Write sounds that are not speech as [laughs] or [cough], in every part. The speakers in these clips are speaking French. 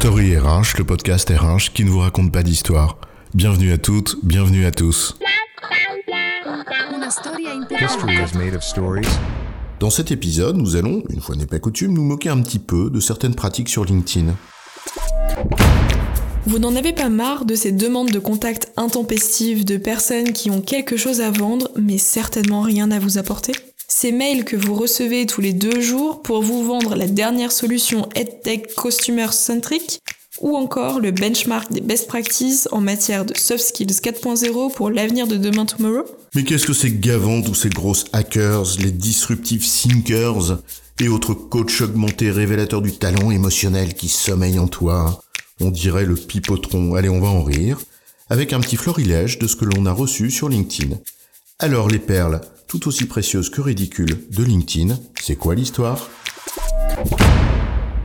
Story RH, le podcast RH qui ne vous raconte pas d'histoire. Bienvenue à toutes, bienvenue à tous. Dans cet épisode, nous allons, une fois n'est pas coutume, nous moquer un petit peu de certaines pratiques sur LinkedIn. Vous n'en avez pas marre de ces demandes de contact intempestives de personnes qui ont quelque chose à vendre mais certainement rien à vous apporter? Ces mails que vous recevez tous les deux jours pour vous vendre la dernière solution EdTech Customer Centric ou encore le benchmark des best practices en matière de soft skills 4.0 pour l'avenir de demain tomorrow. Mais qu'est-ce que c'est gavant tous ces grosses hackers, les disruptive thinkers et autres coachs augmentés révélateurs du talent émotionnel qui sommeille en toi? On dirait le pipotron, allez on va en rire, avec un petit florilège de ce que l'on a reçu sur LinkedIn. Alors les perles, tout aussi précieuses que ridicules, de LinkedIn, c'est quoi l'histoire?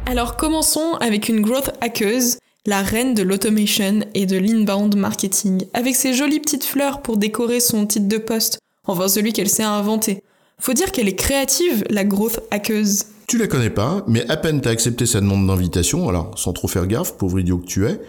Alors commençons avec une growth hackeuse, la reine de l'automation et de l'inbound marketing, avec ses jolies petites fleurs pour décorer son titre de poste, enfin celui qu'elle s'est inventé. Faut dire qu'elle est créative, la growth hackeuse. Tu la connais pas, mais à peine t'as accepté sa demande d'invitation, alors sans trop faire gaffe, pauvre idiot que tu es,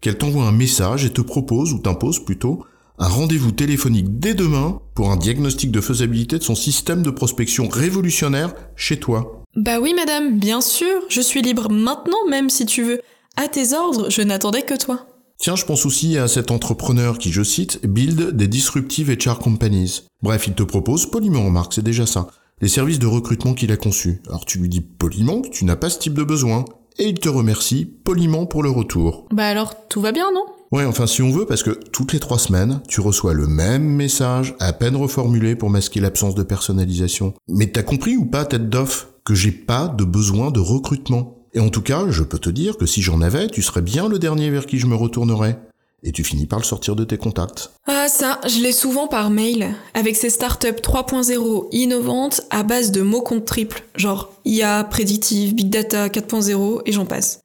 qu'elle t'envoie un message et te propose, ou t'impose plutôt, un rendez-vous téléphonique dès demain pour un diagnostic de faisabilité de son système de prospection révolutionnaire chez toi. Bah oui madame, bien sûr, je suis libre maintenant même si tu veux. À tes ordres, je n'attendais que toi. Tiens, je pense aussi à cet entrepreneur qui, je cite, build des disruptive HR companies. Bref, il te propose, poliment remarque, c'est déjà ça, les services de recrutement qu'il a conçus. Alors tu lui dis poliment que tu n'as pas ce type de besoin, et il te remercie poliment pour le retour. Bah alors, tout va bien, non? Ouais, enfin si on veut, parce que toutes les trois semaines, tu reçois le même message, à peine reformulé pour masquer l'absence de personnalisation. Mais t'as compris ou pas, tête d'off, que j'ai pas de besoin de recrutement? Et en tout cas, je peux te dire que si j'en avais, tu serais bien le dernier vers qui je me retournerais. Et tu finis par le sortir de tes contacts. Ah ça, je l'ai souvent par mail, avec ces startups 3.0 innovantes à base de mots compte triple, genre IA, prédictive, big data 4.0 et j'en passe.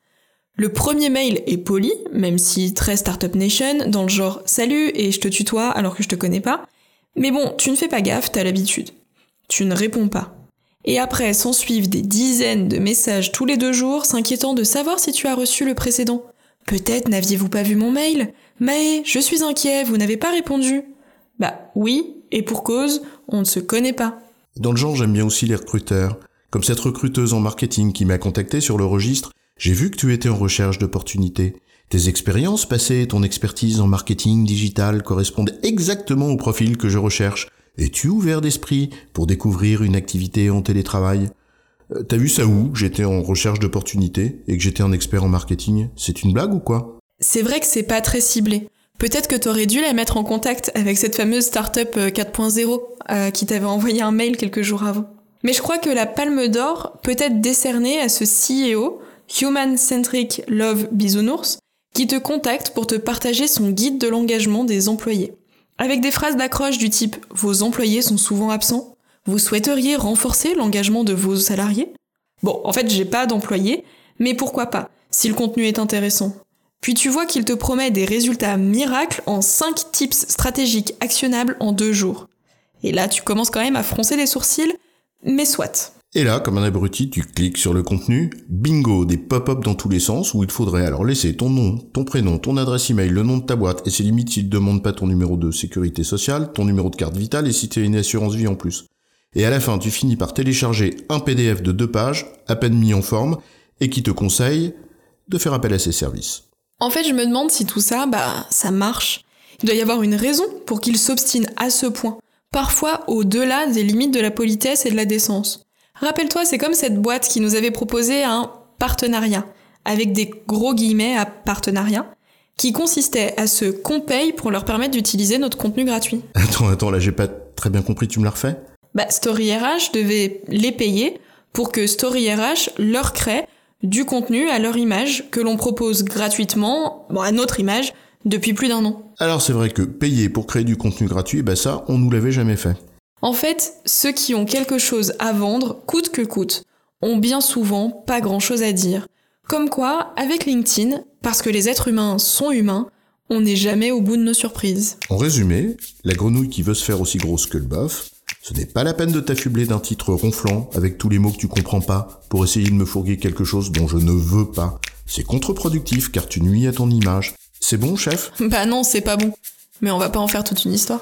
Le premier mail est poli, même si très Startup Nation, dans le genre salut et je te tutoie alors que je te connais pas. Mais bon, tu ne fais pas gaffe, t'as l'habitude. Tu ne réponds pas. Et après s'en suivent des dizaines de messages tous les deux jours s'inquiétant de savoir si tu as reçu le précédent. Peut-être n'aviez-vous pas vu mon mail Maë, je suis inquiet, vous n'avez pas répondu. Bah oui, et pour cause, on ne se connaît pas. Dans le genre, j'aime bien aussi les recruteurs. Comme cette recruteuse en marketing qui m'a contacté sur le registre j'ai vu que tu étais en recherche d'opportunités. Tes expériences passées, ton expertise en marketing digital correspondent exactement au profil que je recherche. Es-tu ouvert d'esprit pour découvrir une activité en télétravail? Euh, T'as vu ça où? J'étais en recherche d'opportunités et que j'étais un expert en marketing. C'est une blague ou quoi? C'est vrai que c'est pas très ciblé. Peut-être que t'aurais dû la mettre en contact avec cette fameuse startup euh, 4.0 euh, qui t'avait envoyé un mail quelques jours avant. Mais je crois que la palme d'or peut être décernée à ce CEO Human Centric Love Bisounours, qui te contacte pour te partager son guide de l'engagement des employés. Avec des phrases d'accroche du type Vos employés sont souvent absents Vous souhaiteriez renforcer l'engagement de vos salariés? Bon, en fait, j'ai pas d'employés, mais pourquoi pas, si le contenu est intéressant. Puis tu vois qu'il te promet des résultats miracles en 5 tips stratégiques actionnables en 2 jours. Et là, tu commences quand même à froncer les sourcils, mais soit. Et là, comme un abruti, tu cliques sur le contenu, bingo, des pop-up dans tous les sens où il faudrait alors laisser ton nom, ton prénom, ton adresse email, le nom de ta boîte, et c'est limite s'il te demande pas ton numéro de sécurité sociale, ton numéro de carte vitale et si tu as une assurance vie en plus. Et à la fin, tu finis par télécharger un PDF de deux pages, à peine mis en forme, et qui te conseille de faire appel à ses services. En fait, je me demande si tout ça, bah, ça marche. Il doit y avoir une raison pour qu'il s'obstine à ce point, parfois au-delà des limites de la politesse et de la décence. Rappelle-toi, c'est comme cette boîte qui nous avait proposé un partenariat, avec des gros guillemets à partenariat, qui consistait à ce qu'on paye pour leur permettre d'utiliser notre contenu gratuit. [laughs] Attends, attends, là j'ai pas très bien compris, tu me la refais? Bah, Story RH devait les payer pour que Story RH leur crée du contenu à leur image que l'on propose gratuitement, bon, à notre image, depuis plus d'un an. Alors c'est vrai que payer pour créer du contenu gratuit, bah ça, on nous l'avait jamais fait. En fait, ceux qui ont quelque chose à vendre, coûte que coûte, ont bien souvent pas grand chose à dire. Comme quoi, avec LinkedIn, parce que les êtres humains sont humains, on n'est jamais au bout de nos surprises. En résumé, la grenouille qui veut se faire aussi grosse que le bœuf, ce n'est pas la peine de t'affubler d'un titre ronflant avec tous les mots que tu comprends pas pour essayer de me fourguer quelque chose dont je ne veux pas. C'est contre-productif car tu nuis à ton image. C'est bon, chef? Bah non, c'est pas bon. Mais on va pas en faire toute une histoire.